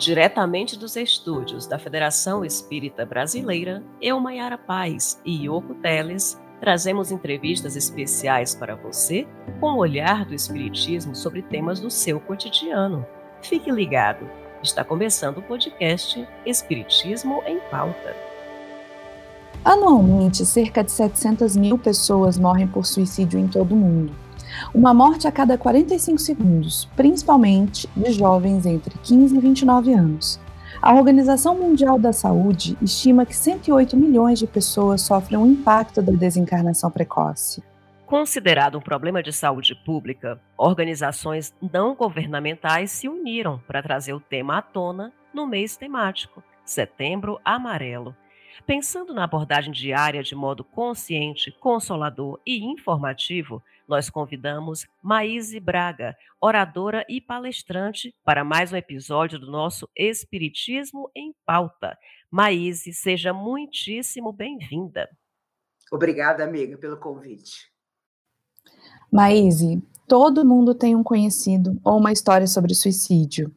Diretamente dos estúdios da Federação Espírita Brasileira, eu, Maiara Paz e Yoko Teles, trazemos entrevistas especiais para você com o olhar do Espiritismo sobre temas do seu cotidiano. Fique ligado, está começando o podcast Espiritismo em Pauta. Anualmente, cerca de 700 mil pessoas morrem por suicídio em todo o mundo. Uma morte a cada 45 segundos, principalmente de jovens entre 15 e 29 anos. A Organização Mundial da Saúde estima que 108 milhões de pessoas sofrem o impacto da desencarnação precoce. Considerado um problema de saúde pública, organizações não governamentais se uniram para trazer o tema à tona no mês temático, Setembro Amarelo, Pensando na abordagem diária de modo consciente, consolador e informativo, nós convidamos Maíse Braga, oradora e palestrante, para mais um episódio do nosso Espiritismo em Pauta. Maíse, seja muitíssimo bem-vinda. Obrigada, amiga, pelo convite. Maíse, todo mundo tem um conhecido ou uma história sobre suicídio.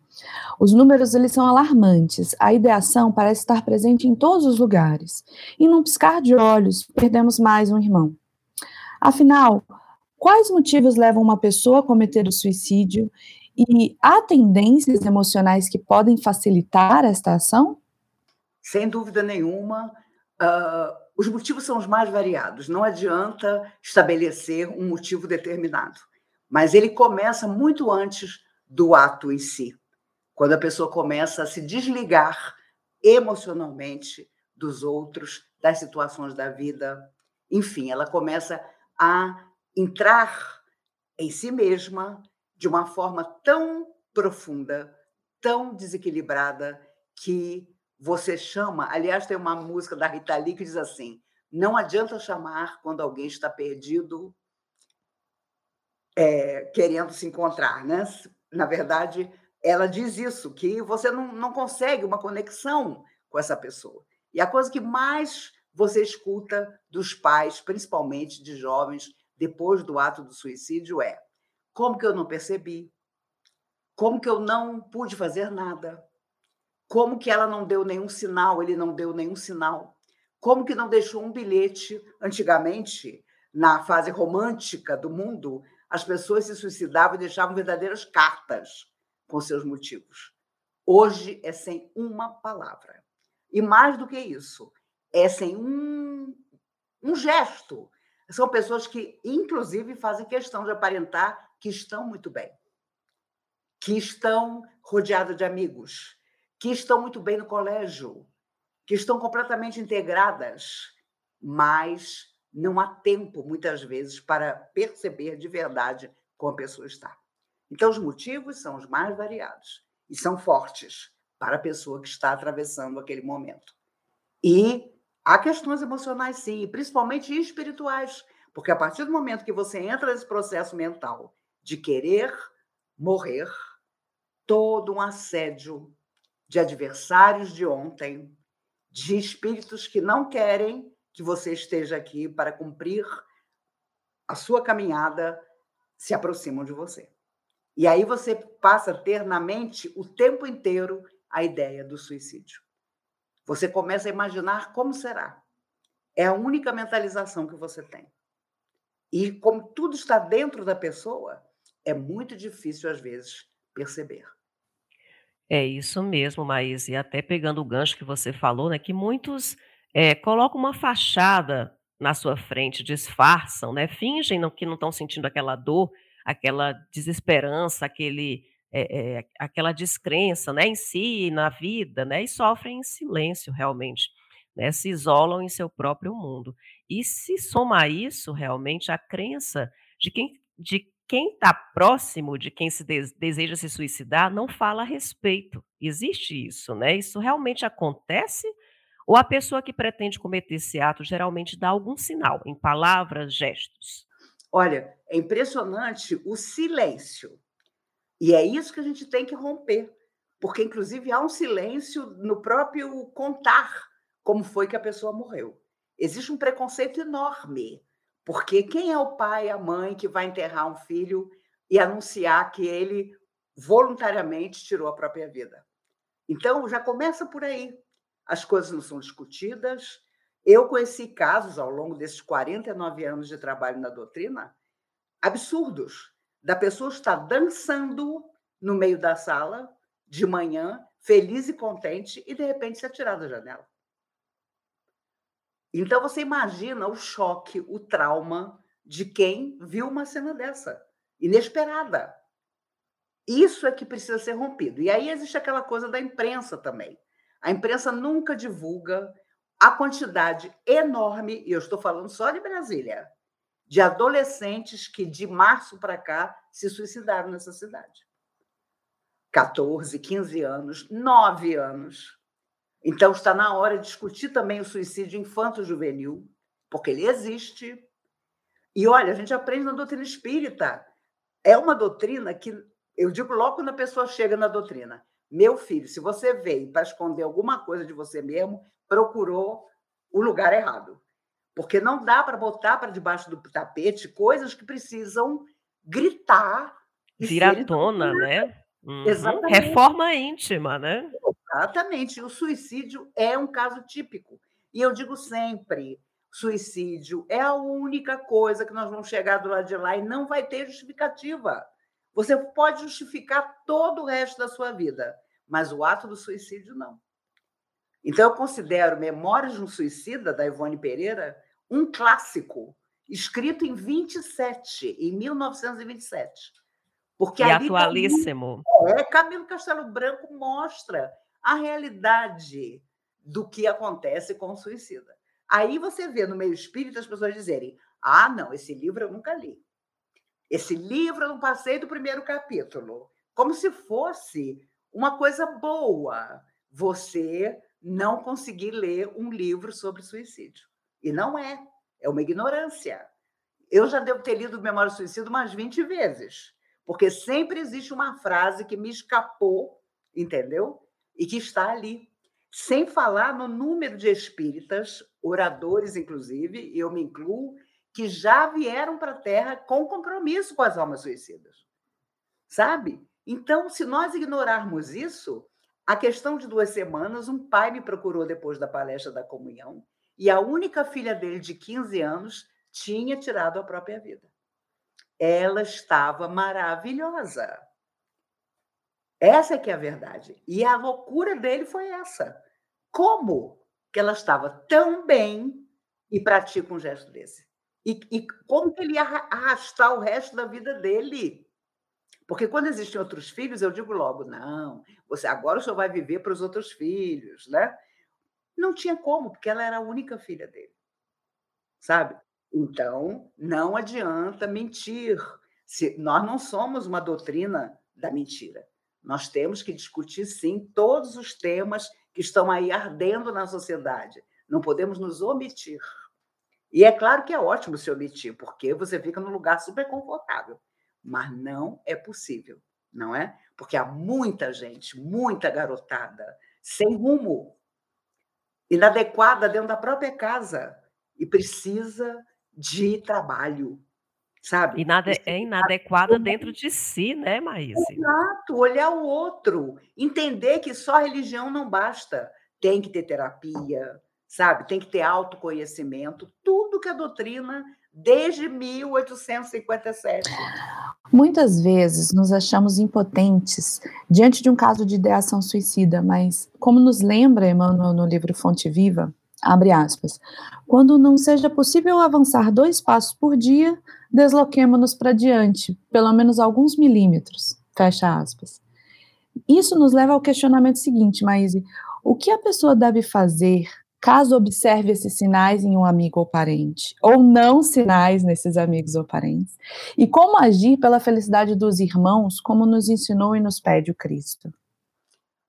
Os números eles são alarmantes. A ideação parece estar presente em todos os lugares. E num piscar de olhos, perdemos mais um irmão. Afinal, quais motivos levam uma pessoa a cometer o suicídio e há tendências emocionais que podem facilitar esta ação? Sem dúvida nenhuma, uh, os motivos são os mais variados. Não adianta estabelecer um motivo determinado, mas ele começa muito antes do ato em si quando a pessoa começa a se desligar emocionalmente dos outros, das situações da vida. Enfim, ela começa a entrar em si mesma de uma forma tão profunda, tão desequilibrada, que você chama. Aliás, tem uma música da Rita Lee que diz assim: não adianta chamar quando alguém está perdido, é, querendo se encontrar, né? Na verdade, ela diz isso, que você não, não consegue uma conexão com essa pessoa. E a coisa que mais você escuta dos pais, principalmente de jovens, depois do ato do suicídio, é: como que eu não percebi? Como que eu não pude fazer nada? Como que ela não deu nenhum sinal, ele não deu nenhum sinal? Como que não deixou um bilhete? Antigamente, na fase romântica do mundo, as pessoas se suicidavam e deixavam verdadeiras cartas com seus motivos. Hoje é sem uma palavra. E mais do que isso, é sem um, um gesto. São pessoas que, inclusive, fazem questão de aparentar que estão muito bem, que estão rodeadas de amigos, que estão muito bem no colégio, que estão completamente integradas, mas não há tempo, muitas vezes, para perceber de verdade como a pessoa está. Então, os motivos são os mais variados e são fortes para a pessoa que está atravessando aquele momento. E há questões emocionais, sim, principalmente espirituais, porque a partir do momento que você entra nesse processo mental de querer morrer, todo um assédio de adversários de ontem, de espíritos que não querem que você esteja aqui para cumprir a sua caminhada, se aproximam de você. E aí você passa a ter na mente o tempo inteiro a ideia do suicídio. Você começa a imaginar como será. É a única mentalização que você tem. E como tudo está dentro da pessoa, é muito difícil às vezes perceber. É isso mesmo, Maís. E até pegando o gancho que você falou, né, que muitos é, colocam uma fachada na sua frente, disfarçam, né, fingem que não estão sentindo aquela dor, aquela desesperança, aquele, é, é, aquela descrença né, em si, na vida, né, e sofrem em silêncio realmente, né, se isolam em seu próprio mundo. E se soma isso realmente a crença de quem de quem está próximo de quem se de, deseja se suicidar não fala a respeito. Existe isso, né? Isso realmente acontece? Ou a pessoa que pretende cometer esse ato geralmente dá algum sinal, em palavras, gestos? Olha, é impressionante o silêncio. E é isso que a gente tem que romper, porque, inclusive, há um silêncio no próprio contar como foi que a pessoa morreu. Existe um preconceito enorme, porque quem é o pai, a mãe que vai enterrar um filho e anunciar que ele voluntariamente tirou a própria vida? Então, já começa por aí. As coisas não são discutidas. Eu conheci casos ao longo desses 49 anos de trabalho na doutrina absurdos da pessoa estar dançando no meio da sala de manhã, feliz e contente, e de repente se atirar da janela. Então você imagina o choque, o trauma de quem viu uma cena dessa, inesperada. Isso é que precisa ser rompido. E aí existe aquela coisa da imprensa também. A imprensa nunca divulga a quantidade enorme, e eu estou falando só de Brasília, de adolescentes que de março para cá se suicidaram nessa cidade. 14, 15 anos, 9 anos. Então está na hora de discutir também o suicídio infanto-juvenil, porque ele existe. E olha, a gente aprende na doutrina espírita. É uma doutrina que eu digo logo quando a pessoa chega na doutrina. Meu filho, se você veio para esconder alguma coisa de você mesmo, procurou o lugar errado. Porque não dá para botar para debaixo do tapete coisas que precisam gritar. Vir à tona, né? Uhum. Exatamente. Reforma íntima, né? Exatamente. O suicídio é um caso típico. E eu digo sempre: suicídio é a única coisa que nós vamos chegar do lado de lá e não vai ter justificativa. Você pode justificar todo o resto da sua vida, mas o ato do suicídio não. Então, eu considero Memórias de um Suicida, da Ivone Pereira, um clássico, escrito em 27, em 1927. Porque e atualíssimo. Camilo, é, Camilo Castelo Branco mostra a realidade do que acontece com o suicida. Aí você vê no meio espírita as pessoas dizerem: ah, não, esse livro eu nunca li. Esse livro eu não passei do primeiro capítulo. Como se fosse uma coisa boa você não conseguir ler um livro sobre suicídio. E não é. É uma ignorância. Eu já devo ter lido Memória do Suicídio umas 20 vezes, porque sempre existe uma frase que me escapou, entendeu? E que está ali. Sem falar no número de espíritas, oradores, inclusive, eu me incluo, que já vieram para a Terra com compromisso com as almas suicidas. Sabe? Então, se nós ignorarmos isso, a questão de duas semanas, um pai me procurou depois da palestra da comunhão e a única filha dele, de 15 anos, tinha tirado a própria vida. Ela estava maravilhosa. Essa é que é a verdade. E a loucura dele foi essa. Como que ela estava tão bem e pratica um gesto desse? E, e como que ele ia arrastar o resto da vida dele? Porque quando existem outros filhos, eu digo logo, não, você agora só vai viver para os outros filhos, né? Não tinha como, porque ela era a única filha dele. Sabe? Então, não adianta mentir. Se, nós não somos uma doutrina da mentira. Nós temos que discutir, sim, todos os temas que estão aí ardendo na sociedade. Não podemos nos omitir. E é claro que é ótimo se omitir, porque você fica num lugar super confortável. Mas não é possível, não é? Porque há muita gente, muita garotada, sem rumo, inadequada dentro da própria casa e precisa de trabalho, sabe? Inade é inadequada dentro de si, né, Maíse? Exato, olhar o outro, entender que só religião não basta, tem que ter terapia, sabe? Tem que ter autoconhecimento, tudo que a doutrina desde 1857. Muitas vezes nos achamos impotentes diante de um caso de ideação suicida, mas, como nos lembra Emmanuel no livro Fonte Viva, abre aspas, quando não seja possível avançar dois passos por dia, desloquemo-nos para diante, pelo menos alguns milímetros, fecha aspas. Isso nos leva ao questionamento seguinte, Maíse, o que a pessoa deve fazer caso observe esses sinais em um amigo ou parente, ou não sinais nesses amigos ou parentes, e como agir pela felicidade dos irmãos, como nos ensinou e nos pede o Cristo.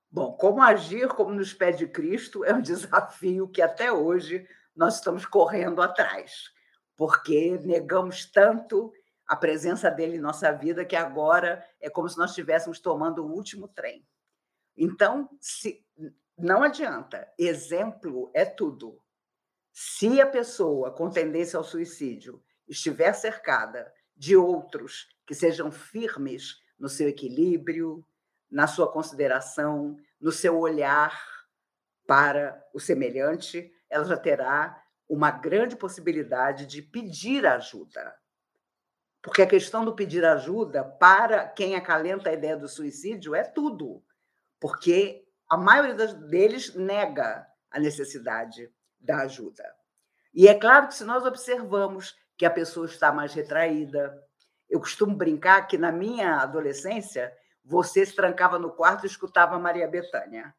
Bom, como agir como nos pede Cristo é um desafio que até hoje nós estamos correndo atrás, porque negamos tanto a presença dele em nossa vida que agora é como se nós estivéssemos tomando o último trem. Então, se, não adianta. Exemplo é tudo. Se a pessoa com tendência ao suicídio estiver cercada de outros que sejam firmes no seu equilíbrio, na sua consideração, no seu olhar para o semelhante, ela já terá uma grande possibilidade de pedir ajuda. Porque a questão do pedir ajuda, para quem acalenta a ideia do suicídio, é tudo. Porque a maioria deles nega a necessidade da ajuda. E é claro que se nós observamos que a pessoa está mais retraída, eu costumo brincar que na minha adolescência você se trancava no quarto e escutava Maria Bethânia.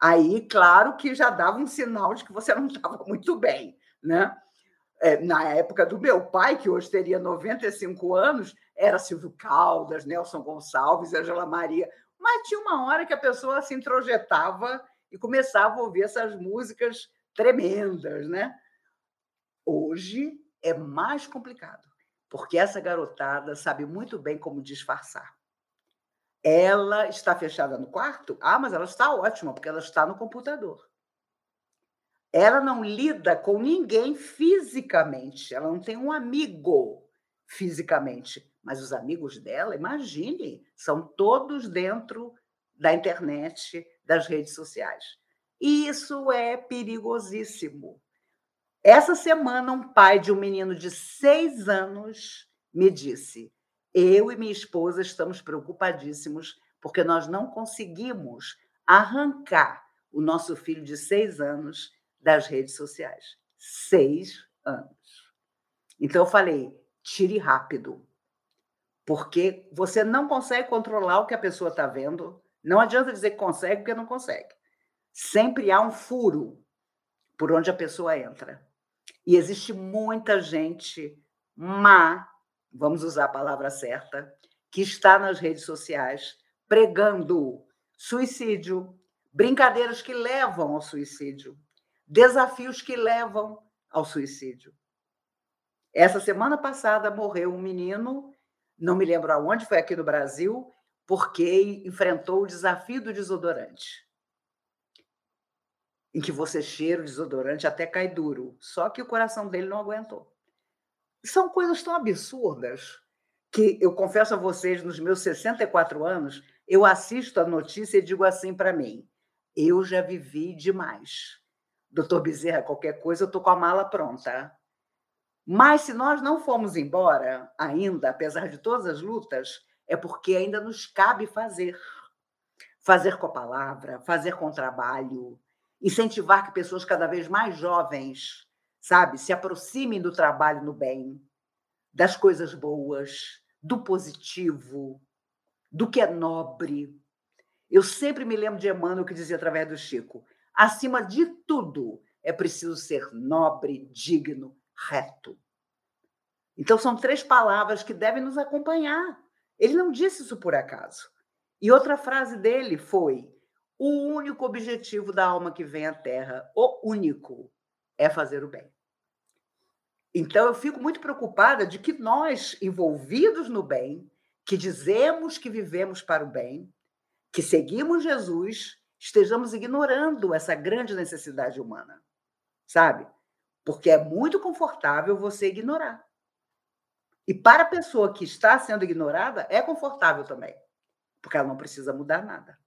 Aí, claro que já dava um sinal de que você não estava muito bem, né? é, na época do meu pai, que hoje teria 95 anos, era Silvio Caldas, Nelson Gonçalves, Angela Maria. Mas tinha uma hora que a pessoa se introjetava e começava a ouvir essas músicas tremendas, né? Hoje é mais complicado, porque essa garotada sabe muito bem como disfarçar. Ela está fechada no quarto? Ah, mas ela está ótima, porque ela está no computador ela não lida com ninguém fisicamente, ela não tem um amigo fisicamente, mas os amigos dela, imagine, são todos dentro da internet, das redes sociais. E isso é perigosíssimo. Essa semana, um pai de um menino de seis anos me disse: Eu e minha esposa estamos preocupadíssimos porque nós não conseguimos arrancar o nosso filho de seis anos das redes sociais. Seis anos. Então, eu falei: tire rápido, porque você não consegue controlar o que a pessoa está vendo. Não adianta dizer que consegue, porque não consegue. Sempre há um furo por onde a pessoa entra. E existe muita gente má, vamos usar a palavra certa, que está nas redes sociais pregando suicídio, brincadeiras que levam ao suicídio, desafios que levam ao suicídio. Essa semana passada morreu um menino, não me lembro aonde, foi aqui no Brasil, porque enfrentou o desafio do desodorante. Em que você cheira o desodorante até cai duro. Só que o coração dele não aguentou. São coisas tão absurdas que eu confesso a vocês, nos meus 64 anos, eu assisto a notícia e digo assim para mim: eu já vivi demais doutor Bezerra, qualquer coisa, eu estou com a mala pronta. Mas se nós não formos embora ainda, apesar de todas as lutas, é porque ainda nos cabe fazer. Fazer com a palavra, fazer com o trabalho, incentivar que pessoas cada vez mais jovens, sabe, se aproximem do trabalho no bem, das coisas boas, do positivo, do que é nobre. Eu sempre me lembro de Emmanuel que dizia através do Chico: Acima de tudo, é preciso ser nobre, digno, reto. Então, são três palavras que devem nos acompanhar. Ele não disse isso por acaso. E outra frase dele foi: o único objetivo da alma que vem à Terra, o único, é fazer o bem. Então, eu fico muito preocupada de que nós, envolvidos no bem, que dizemos que vivemos para o bem, que seguimos Jesus, estejamos ignorando essa grande necessidade humana, sabe? Porque é muito confortável você ignorar. E para a pessoa que está sendo ignorada, é confortável também, porque ela não precisa mudar nada.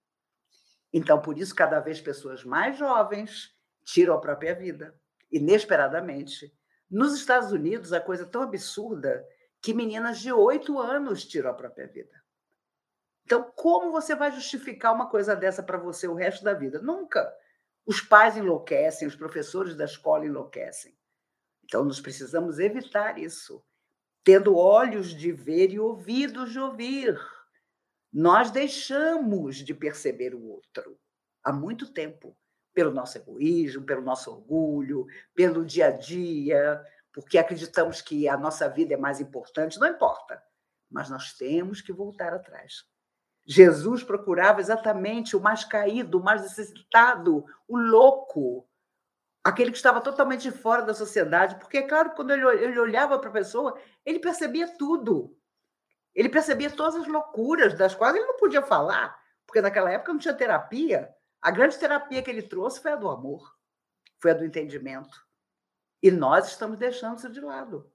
Então, por isso, cada vez pessoas mais jovens tiram a própria vida, inesperadamente. Nos Estados Unidos, a coisa é tão absurda que meninas de oito anos tiram a própria vida. Então, como você vai justificar uma coisa dessa para você o resto da vida? Nunca. Os pais enlouquecem, os professores da escola enlouquecem. Então, nós precisamos evitar isso, tendo olhos de ver e ouvidos de ouvir. Nós deixamos de perceber o outro há muito tempo, pelo nosso egoísmo, pelo nosso orgulho, pelo dia a dia, porque acreditamos que a nossa vida é mais importante. Não importa, mas nós temos que voltar atrás. Jesus procurava exatamente o mais caído, o mais necessitado, o louco, aquele que estava totalmente fora da sociedade, porque é claro quando ele olhava para a pessoa, ele percebia tudo. Ele percebia todas as loucuras das quais ele não podia falar, porque naquela época não tinha terapia. A grande terapia que ele trouxe foi a do amor, foi a do entendimento. E nós estamos deixando isso de lado.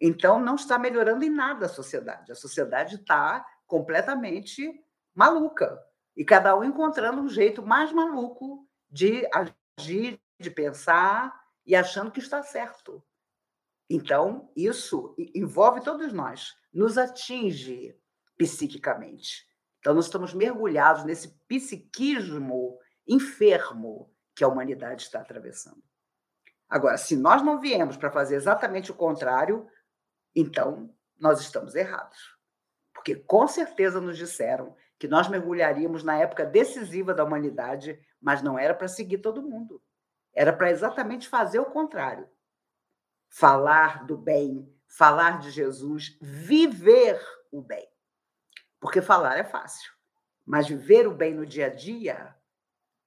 Então, não está melhorando em nada a sociedade. A sociedade está completamente maluca. E cada um encontrando um jeito mais maluco de agir, de pensar e achando que está certo. Então, isso envolve todos nós, nos atinge psiquicamente. Então, nós estamos mergulhados nesse psiquismo enfermo que a humanidade está atravessando. Agora, se nós não viemos para fazer exatamente o contrário, então nós estamos errados. Porque com certeza nos disseram que nós mergulharíamos na época decisiva da humanidade, mas não era para seguir todo mundo. Era para exatamente fazer o contrário. Falar do bem, falar de Jesus, viver o bem. Porque falar é fácil, mas viver o bem no dia a dia,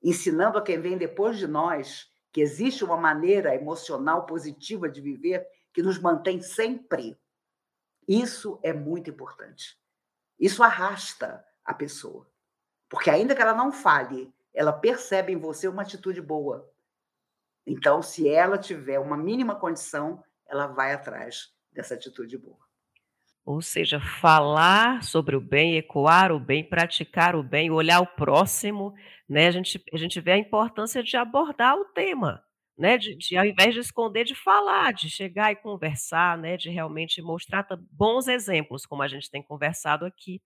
ensinando a quem vem depois de nós que existe uma maneira emocional positiva de viver que nos mantém sempre, isso é muito importante. Isso arrasta a pessoa. Porque ainda que ela não fale, ela percebe em você uma atitude boa. Então, se ela tiver uma mínima condição, ela vai atrás dessa atitude boa. Ou seja, falar sobre o bem, ecoar o bem, praticar o bem, olhar o próximo, né? A gente, a gente vê a importância de abordar o tema, né? De, de ao invés de esconder, de falar, de chegar e conversar, né? De realmente mostrar bons exemplos, como a gente tem conversado aqui,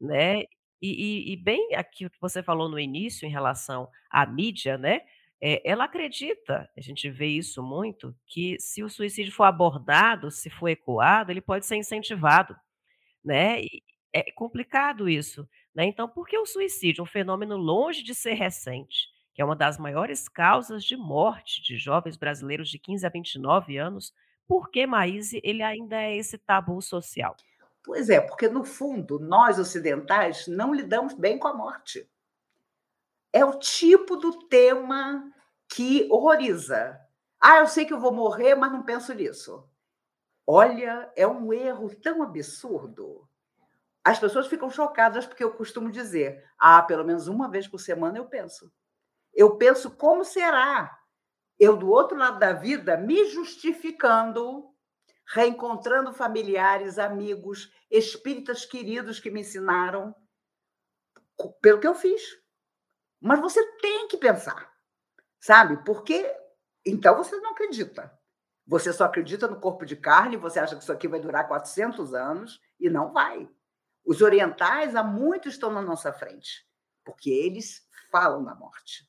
né? E, e, e bem aquilo que você falou no início em relação à mídia, né? Eh, ela acredita, a gente vê isso muito, que se o suicídio for abordado, se for ecoado, ele pode ser incentivado, né, é complicado isso, né, então por que o suicídio, um fenômeno longe de ser recente, que é uma das maiores causas de morte de jovens brasileiros de 15 a 29 anos, por que, Maíse, ele ainda é esse tabu social? Pois é, porque no fundo, nós ocidentais não lidamos bem com a morte é o tipo do tema que horroriza. Ah, eu sei que eu vou morrer, mas não penso nisso. Olha, é um erro tão absurdo. As pessoas ficam chocadas porque eu costumo dizer: ah, pelo menos uma vez por semana eu penso. Eu penso como será eu do outro lado da vida me justificando, reencontrando familiares, amigos, espíritas queridos que me ensinaram pelo que eu fiz. Mas você tem que pensar, sabe? Porque então você não acredita. Você só acredita no corpo de carne, você acha que isso aqui vai durar 400 anos e não vai. Os orientais há muito estão na nossa frente, porque eles falam da morte.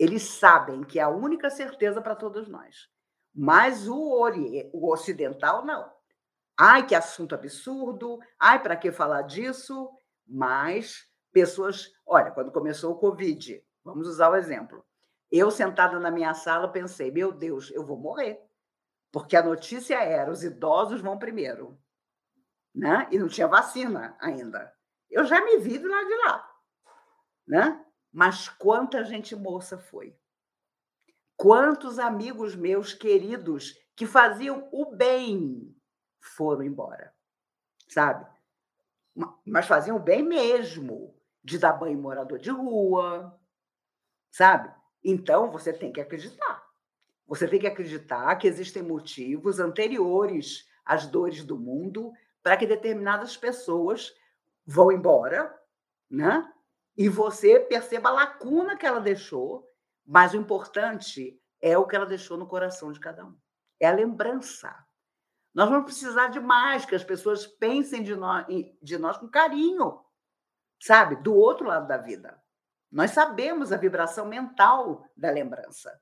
Eles sabem que é a única certeza para todos nós. Mas o, ori o ocidental não. Ai, que assunto absurdo. Ai, para que falar disso? Mas pessoas. Olha, quando começou o Covid, vamos usar o exemplo. Eu, sentada na minha sala, pensei: meu Deus, eu vou morrer. Porque a notícia era: os idosos vão primeiro. Né? E não tinha vacina ainda. Eu já me vi do lado de lá. Né? Mas quanta gente moça foi. Quantos amigos meus queridos que faziam o bem foram embora, sabe? Mas faziam o bem mesmo de dar banho em morador de rua, sabe? Então, você tem que acreditar. Você tem que acreditar que existem motivos anteriores às dores do mundo para que determinadas pessoas vão embora, né? E você perceba a lacuna que ela deixou, mas o importante é o que ela deixou no coração de cada um. É a lembrança. Nós vamos precisar de mais que as pessoas pensem de nós, de nós com carinho, sabe? Do outro lado da vida. Nós sabemos a vibração mental da lembrança.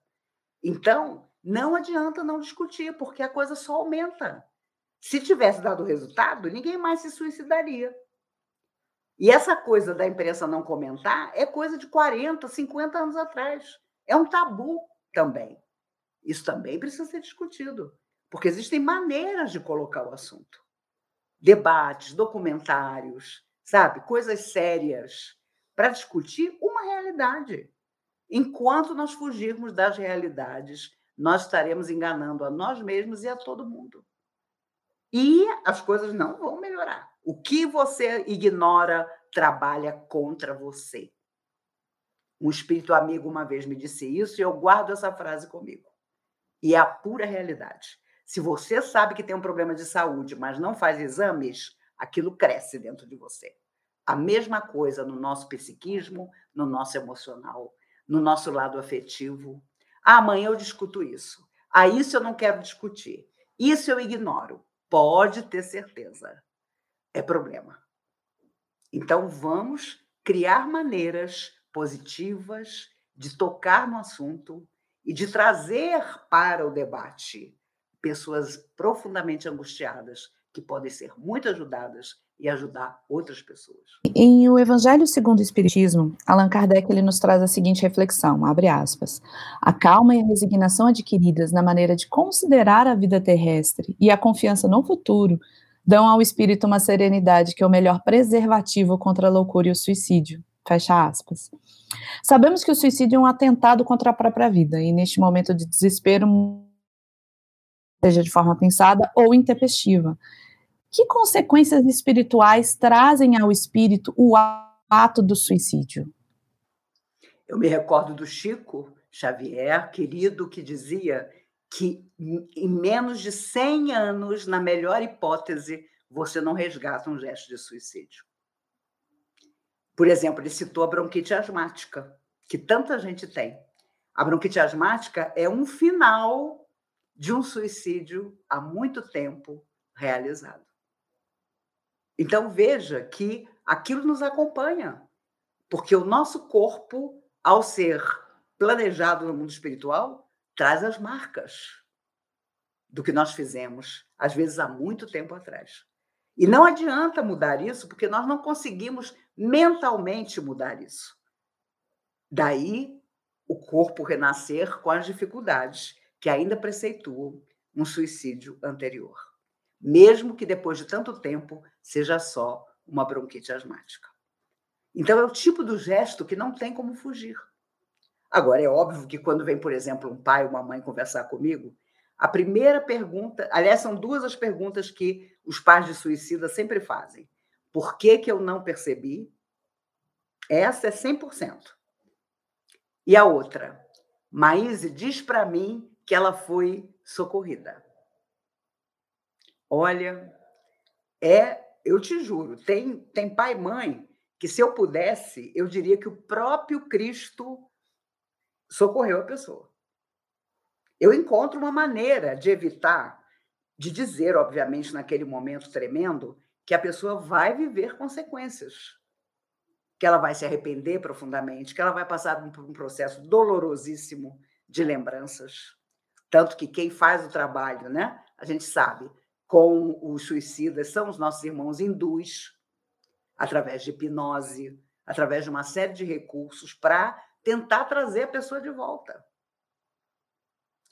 Então, não adianta não discutir, porque a coisa só aumenta. Se tivesse dado resultado, ninguém mais se suicidaria. E essa coisa da imprensa não comentar é coisa de 40, 50 anos atrás. É um tabu também. Isso também precisa ser discutido, porque existem maneiras de colocar o assunto. Debates, documentários, sabe? Coisas sérias para discutir uma realidade. Enquanto nós fugirmos das realidades, nós estaremos enganando a nós mesmos e a todo mundo. E as coisas não vão melhorar. O que você ignora trabalha contra você. Um espírito amigo uma vez me disse isso e eu guardo essa frase comigo. E é a pura realidade. Se você sabe que tem um problema de saúde, mas não faz exames, aquilo cresce dentro de você. a mesma coisa no nosso psiquismo, no nosso emocional, no nosso lado afetivo. Ah, amanhã eu discuto isso. Ah, isso eu não quero discutir. Isso eu ignoro. Pode ter certeza. É problema. Então, vamos criar maneiras positivas de tocar no assunto e de trazer para o debate pessoas profundamente angustiadas que podem ser muito ajudadas e ajudar outras pessoas. Em O Evangelho segundo o Espiritismo, Allan Kardec ele nos traz a seguinte reflexão, abre aspas, a calma e a resignação adquiridas na maneira de considerar a vida terrestre e a confiança no futuro dão ao espírito uma serenidade que é o melhor preservativo contra a loucura e o suicídio. Fecha aspas. Sabemos que o suicídio é um atentado contra a própria vida, e neste momento de desespero, seja de forma pensada ou intempestiva. Que consequências espirituais trazem ao espírito o ato do suicídio? Eu me recordo do Chico Xavier, querido, que dizia que em menos de 100 anos, na melhor hipótese, você não resgata um gesto de suicídio. Por exemplo, ele citou a bronquite asmática, que tanta gente tem. A bronquite asmática é um final de um suicídio há muito tempo realizado. Então veja que aquilo nos acompanha, porque o nosso corpo, ao ser planejado no mundo espiritual, traz as marcas do que nós fizemos, às vezes há muito tempo atrás. E não adianta mudar isso, porque nós não conseguimos mentalmente mudar isso. Daí o corpo renascer com as dificuldades que ainda preceituam um suicídio anterior, mesmo que depois de tanto tempo seja só uma bronquite asmática. Então é o tipo do gesto que não tem como fugir. Agora é óbvio que quando vem, por exemplo, um pai ou uma mãe conversar comigo, a primeira pergunta, aliás, são duas as perguntas que os pais de suicida sempre fazem. Por que, que eu não percebi? Essa é 100%. E a outra, Maíse diz para mim que ela foi socorrida. Olha, é, eu te juro, tem, tem pai e mãe que se eu pudesse, eu diria que o próprio Cristo socorreu a pessoa. Eu encontro uma maneira de evitar, de dizer, obviamente, naquele momento tremendo, que a pessoa vai viver consequências, que ela vai se arrepender profundamente, que ela vai passar por um processo dolorosíssimo de lembranças. Tanto que quem faz o trabalho, né, a gente sabe, com os suicidas são os nossos irmãos hindus, através de hipnose, através de uma série de recursos para tentar trazer a pessoa de volta.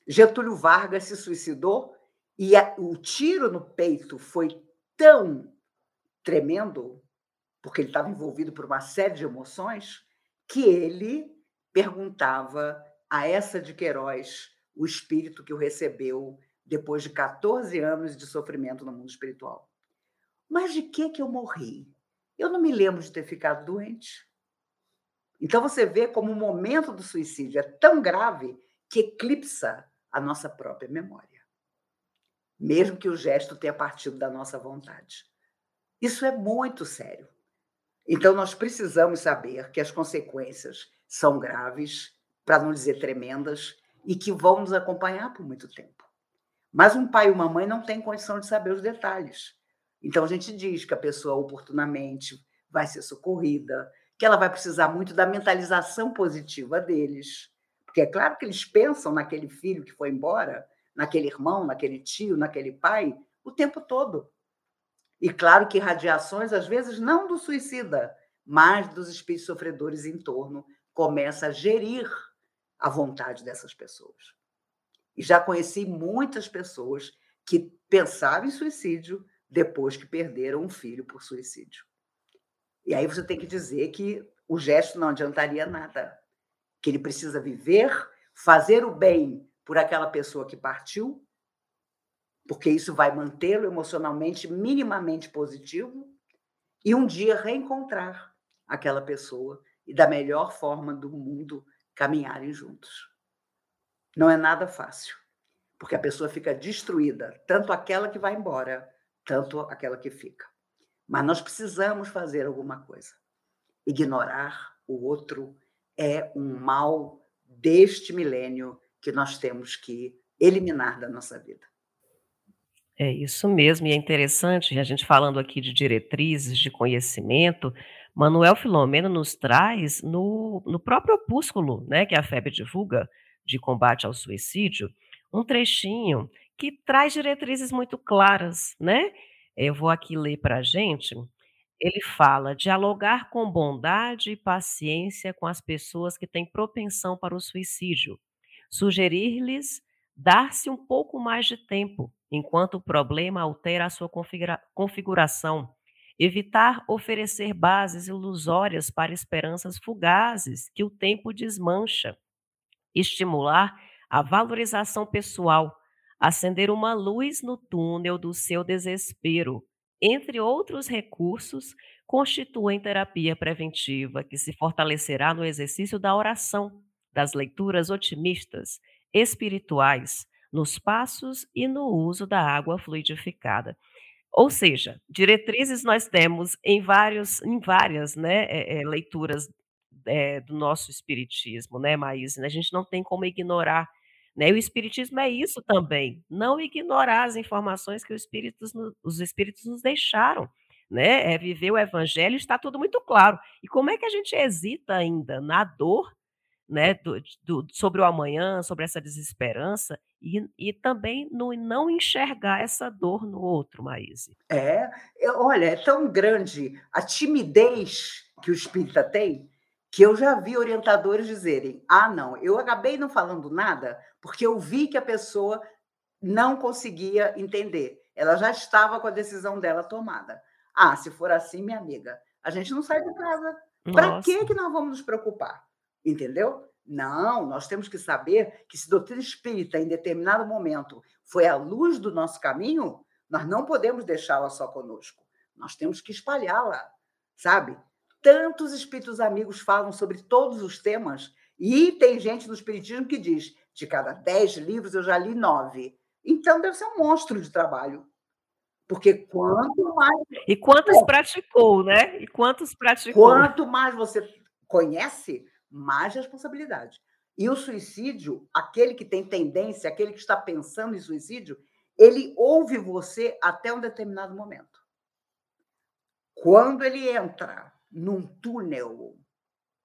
Getúlio Vargas se suicidou e a, o tiro no peito foi tão tremendo, porque ele estava envolvido por uma série de emoções, que ele perguntava a essa de Queiroz, o espírito que o recebeu depois de 14 anos de sofrimento no mundo espiritual. Mas de que que eu morri? Eu não me lembro de ter ficado doente. Então você vê como o momento do suicídio é tão grave que eclipsa a nossa própria memória. Mesmo que o gesto tenha partido da nossa vontade. Isso é muito sério. Então, nós precisamos saber que as consequências são graves, para não dizer tremendas, e que vão nos acompanhar por muito tempo. Mas um pai e uma mãe não têm condição de saber os detalhes. Então, a gente diz que a pessoa oportunamente vai ser socorrida, que ela vai precisar muito da mentalização positiva deles. Porque é claro que eles pensam naquele filho que foi embora, naquele irmão, naquele tio, naquele pai, o tempo todo. E claro que radiações, às vezes, não do suicida, mas dos espíritos sofredores em torno, começa a gerir a vontade dessas pessoas. E já conheci muitas pessoas que pensaram em suicídio depois que perderam um filho por suicídio. E aí você tem que dizer que o gesto não adiantaria nada, que ele precisa viver, fazer o bem por aquela pessoa que partiu porque isso vai mantê-lo emocionalmente minimamente positivo e um dia reencontrar aquela pessoa e da melhor forma do mundo caminharem juntos. Não é nada fácil, porque a pessoa fica destruída, tanto aquela que vai embora, tanto aquela que fica. Mas nós precisamos fazer alguma coisa. Ignorar o outro é um mal deste milênio que nós temos que eliminar da nossa vida. É isso mesmo, e é interessante, a gente falando aqui de diretrizes de conhecimento, Manuel Filomeno nos traz no, no próprio opúsculo, né, que a FEB divulga, de combate ao suicídio, um trechinho que traz diretrizes muito claras, né? Eu vou aqui ler para a gente. Ele fala: dialogar com bondade e paciência com as pessoas que têm propensão para o suicídio, sugerir-lhes dar-se um pouco mais de tempo, enquanto o problema altera a sua configura configuração, evitar oferecer bases ilusórias para esperanças fugazes que o tempo desmancha, estimular a valorização pessoal, acender uma luz no túnel do seu desespero, entre outros recursos, constituem terapia preventiva que se fortalecerá no exercício da oração, das leituras otimistas, espirituais, nos passos e no uso da água fluidificada. Ou seja, diretrizes nós temos em, vários, em várias né, é, é, leituras é, do nosso espiritismo, né, Maísa? A gente não tem como ignorar né? O espiritismo é isso também, não ignorar as informações que os espíritos, os espíritos nos deixaram. Né? É viver o evangelho, está tudo muito claro. E como é que a gente hesita ainda na dor né, do, do, sobre o amanhã, sobre essa desesperança, e, e também no não enxergar essa dor no outro, Maíse. É, olha, é tão grande a timidez que o espírita tem, que eu já vi orientadores dizerem: ah, não, eu acabei não falando nada porque eu vi que a pessoa não conseguia entender. Ela já estava com a decisão dela tomada. Ah, se for assim, minha amiga, a gente não sai de casa. Para que, que nós vamos nos preocupar? Entendeu? Não, nós temos que saber que se doutrina espírita, em determinado momento, foi a luz do nosso caminho, nós não podemos deixá-la só conosco. Nós temos que espalhá-la, sabe? Tantos espíritos amigos falam sobre todos os temas, e tem gente no espiritismo que diz: de cada dez livros eu já li nove. Então deve ser um monstro de trabalho. Porque quanto mais. E quantos é. praticou, né? E quantos praticou? Quanto mais você conhece, mais responsabilidade. E o suicídio, aquele que tem tendência, aquele que está pensando em suicídio, ele ouve você até um determinado momento. Quando ele entra num túnel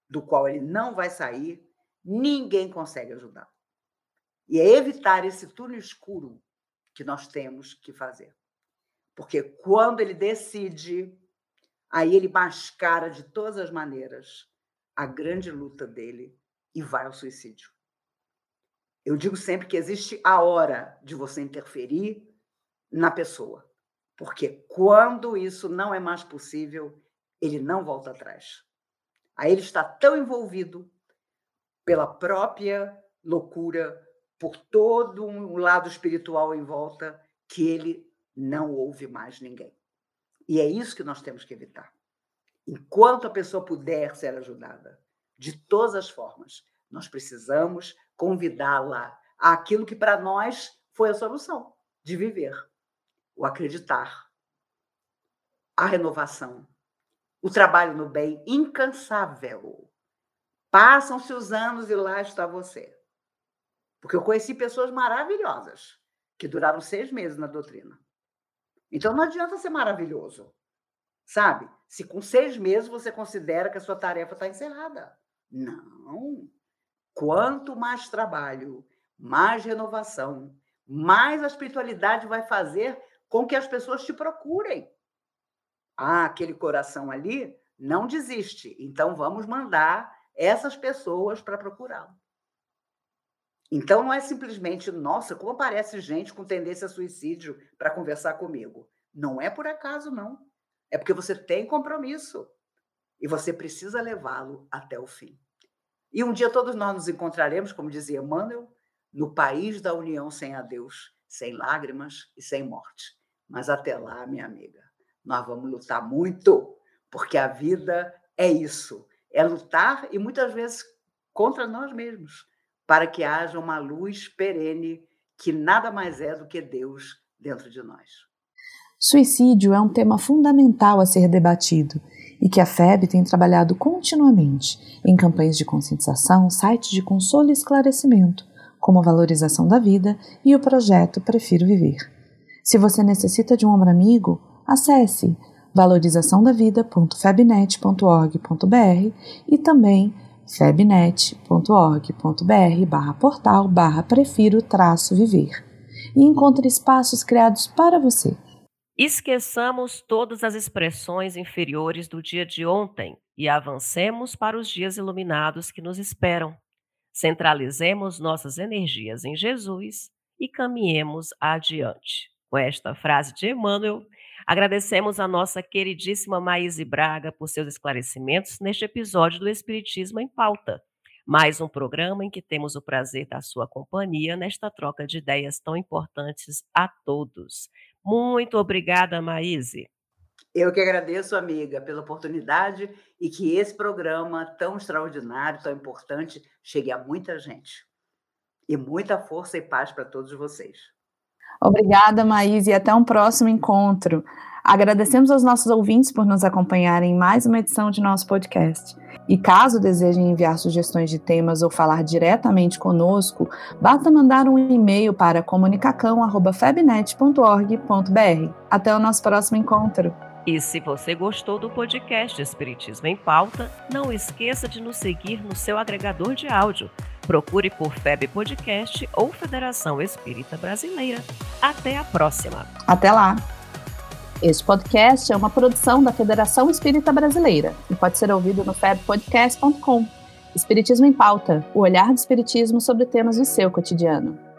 do qual ele não vai sair, ninguém consegue ajudar. E é evitar esse túnel escuro que nós temos que fazer. Porque quando ele decide, aí ele mascara de todas as maneiras a grande luta dele e vai ao suicídio. Eu digo sempre que existe a hora de você interferir na pessoa. Porque quando isso não é mais possível, ele não volta atrás. Aí ele está tão envolvido pela própria loucura, por todo um lado espiritual em volta, que ele não ouve mais ninguém. E é isso que nós temos que evitar. Enquanto a pessoa puder ser ajudada, de todas as formas, nós precisamos convidá-la àquilo que para nós foi a solução de viver, o acreditar, a renovação, o trabalho no bem incansável. Passam-se os anos e lá está você. Porque eu conheci pessoas maravilhosas que duraram seis meses na doutrina. Então não adianta ser maravilhoso, sabe? Se com seis meses você considera que a sua tarefa está encerrada. Não. Quanto mais trabalho, mais renovação, mais a espiritualidade vai fazer com que as pessoas te procurem. Ah, aquele coração ali não desiste. Então vamos mandar essas pessoas para procurá-lo. Então não é simplesmente, nossa, como aparece gente com tendência a suicídio para conversar comigo. Não é por acaso, não. É porque você tem compromisso e você precisa levá-lo até o fim. E um dia todos nós nos encontraremos, como dizia Emmanuel, no país da união sem a Deus, sem lágrimas e sem morte. Mas até lá, minha amiga, nós vamos lutar muito, porque a vida é isso, é lutar e muitas vezes contra nós mesmos, para que haja uma luz perene que nada mais é do que Deus dentro de nós. Suicídio é um tema fundamental a ser debatido e que a FEB tem trabalhado continuamente em campanhas de conscientização, sites de consolo e esclarecimento, como a valorização da vida e o projeto Prefiro Viver. Se você necessita de um ombro amigo, acesse valorizaçãodavida.febnet.org.br e também febnet.org.br barra portal barra prefiro traço viver e encontre espaços criados para você. Esqueçamos todas as expressões inferiores do dia de ontem e avancemos para os dias iluminados que nos esperam. Centralizemos nossas energias em Jesus e caminhemos adiante. Com esta frase de Emmanuel, agradecemos a nossa queridíssima Maíse Braga por seus esclarecimentos neste episódio do Espiritismo em Pauta. Mais um programa em que temos o prazer da sua companhia nesta troca de ideias tão importantes a todos. Muito obrigada, Maíse. Eu que agradeço, amiga, pela oportunidade e que esse programa tão extraordinário, tão importante, chegue a muita gente. E muita força e paz para todos vocês. Obrigada, Maíse, e até um próximo encontro. Agradecemos aos nossos ouvintes por nos acompanharem em mais uma edição de nosso podcast. E caso desejem enviar sugestões de temas ou falar diretamente conosco, basta mandar um e-mail para comunicacão.febnet.org.br. Até o nosso próximo encontro. E se você gostou do podcast Espiritismo em Pauta, não esqueça de nos seguir no seu agregador de áudio. Procure por FEB Podcast ou Federação Espírita Brasileira. Até a próxima. Até lá. Este podcast é uma produção da Federação Espírita Brasileira e pode ser ouvido no febpodcast.com. Espiritismo em Pauta, o olhar do Espiritismo sobre temas do seu cotidiano.